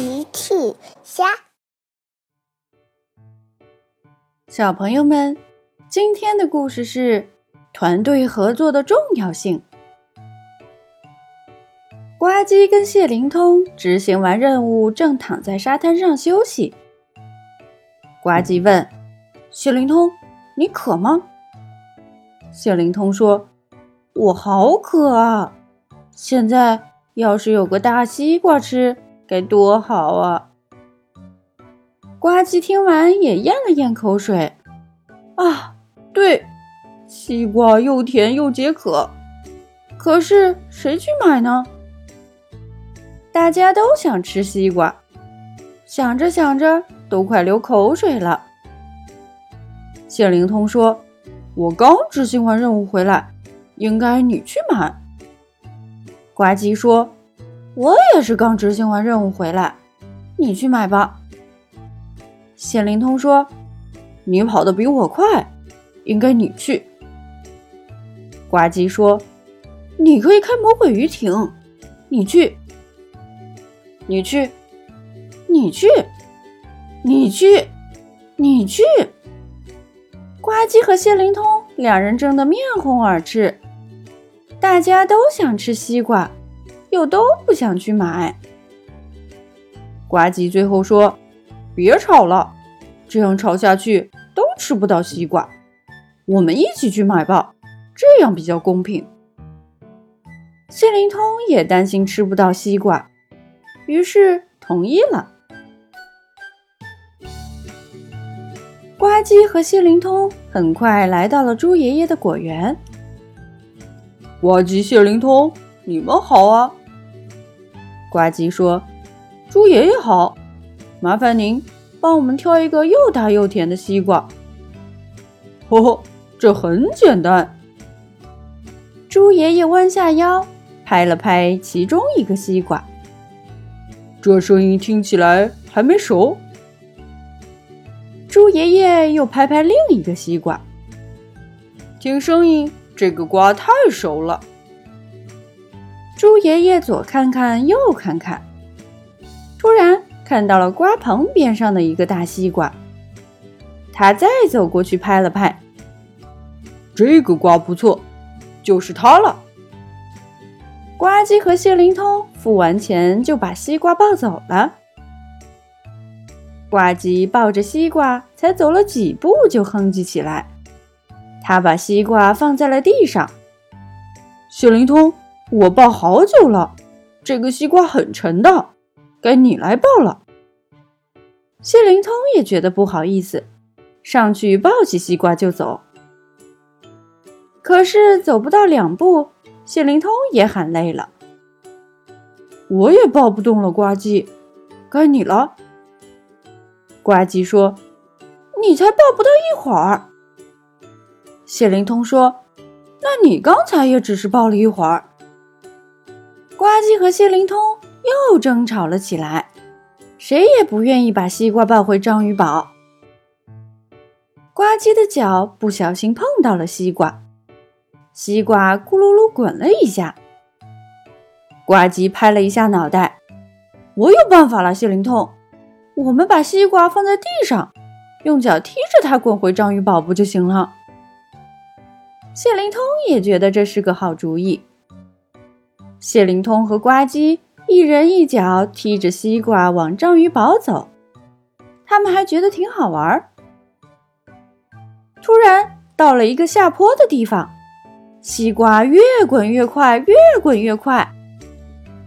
奇趣虾，小朋友们，今天的故事是团队合作的重要性。呱唧跟谢灵通执行完任务，正躺在沙滩上休息。呱唧问谢灵通：“你渴吗？”谢灵通说：“我好渴啊！现在要是有个大西瓜吃。”该多好啊！呱唧听完也咽了咽口水。啊，对，西瓜又甜又解渴。可是谁去买呢？大家都想吃西瓜，想着想着都快流口水了。谢灵通说：“我刚执行完任务回来，应该你去买。”呱唧说。我也是刚执行完任务回来，你去买吧。谢灵通说：“你跑得比我快，应该你去。”呱唧说：“你可以开魔鬼鱼艇，你去，你去，你去，你去，你去。”呱唧和谢灵通两人争得面红耳赤，大家都想吃西瓜。又都不想去买。呱唧最后说：“别吵了，这样吵下去都吃不到西瓜。我们一起去买吧，这样比较公平。”谢灵通也担心吃不到西瓜，于是同意了。呱唧和谢灵通很快来到了猪爷爷的果园。呱唧、谢灵通，你们好啊！呱唧说：“猪爷爷好，麻烦您帮我们挑一个又大又甜的西瓜。”“呵呵，这很简单。”猪爷爷弯下腰，拍了拍其中一个西瓜。“这声音听起来还没熟。”猪爷爷又拍拍另一个西瓜，“听声音，这个瓜太熟了。”猪爷爷左看看右看看，突然看到了瓜棚边上的一个大西瓜。他再走过去拍了拍，这个瓜不错，就是它了。呱唧和谢灵通付完钱就把西瓜抱走了。呱唧抱着西瓜才走了几步就哼唧起来，他把西瓜放在了地上。谢灵通。我抱好久了，这个西瓜很沉的，该你来抱了。谢灵通也觉得不好意思，上去抱起西瓜就走。可是走不到两步，谢灵通也喊累了，我也抱不动了。呱唧，该你了。呱唧说：“你才抱不到一会儿。”谢灵通说：“那你刚才也只是抱了一会儿。”呱唧和谢灵通又争吵了起来，谁也不愿意把西瓜抱回章鱼堡。呱唧的脚不小心碰到了西瓜，西瓜咕噜噜滚了一下。呱唧拍了一下脑袋：“我有办法了，谢灵通，我们把西瓜放在地上，用脚踢着它滚回章鱼堡不就行了？”谢灵通也觉得这是个好主意。谢灵通和呱唧一人一脚踢着西瓜往章鱼堡走，他们还觉得挺好玩。突然到了一个下坡的地方，西瓜越滚越快，越滚越快，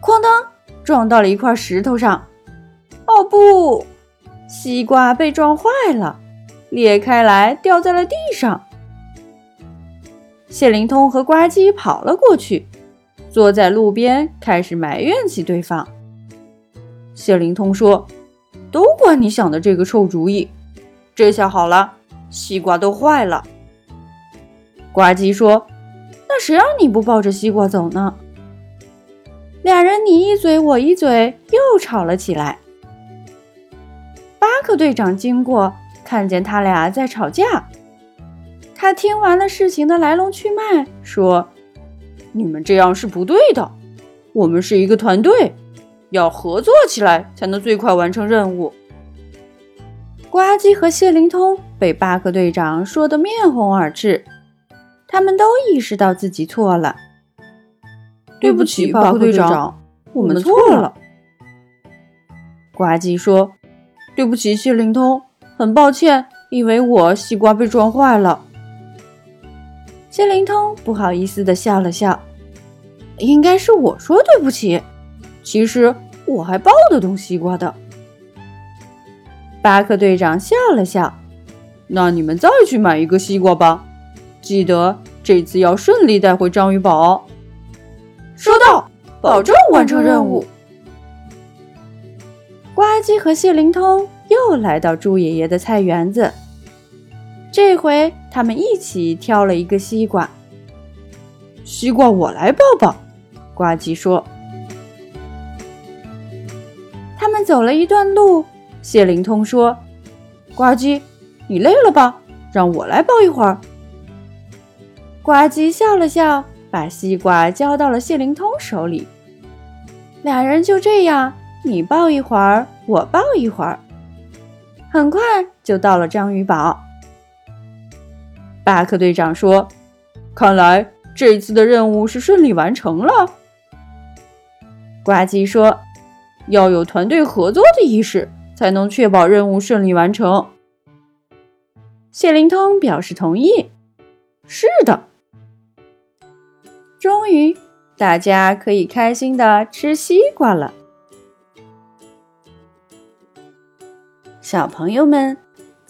哐当撞到了一块石头上。哦不！西瓜被撞坏了，裂开来掉在了地上。谢灵通和呱唧跑了过去。坐在路边，开始埋怨起对方。谢灵通说：“都怪你想的这个臭主意，这下好了，西瓜都坏了。”呱唧说：“那谁让你不抱着西瓜走呢？”俩人你一嘴我一嘴，又吵了起来。巴克队长经过，看见他俩在吵架，他听完了事情的来龙去脉，说。你们这样是不对的，我们是一个团队，要合作起来才能最快完成任务。呱唧和谢灵通被巴克队长说得面红耳赤，他们都意识到自己错了。对不起，巴克队长，我们错了。呱唧说：“对不起，谢灵通，很抱歉，因为我西瓜被撞坏了。”谢灵通不好意思地笑了笑：“应该是我说对不起，其实我还抱得动西瓜的。”巴克队长笑了笑：“那你们再去买一个西瓜吧，记得这次要顺利带回章鱼堡。”收到，保证完成任务。呱唧和谢灵通又来到猪爷爷的菜园子，这回他们一起挑了一个西瓜。西瓜我来抱抱，呱唧说。他们走了一段路。谢灵通说：“呱唧，你累了吧？让我来抱一会儿。”呱唧笑了笑，把西瓜交到了谢灵通手里。两人就这样，你抱一会儿，我抱一会儿，很快就到了章鱼堡。巴克队长说：“看来这次的任务是顺利完成了。”呱唧说：“要有团队合作的意识。”才能确保任务顺利完成。谢灵通表示同意。是的，终于大家可以开心的吃西瓜了。小朋友们，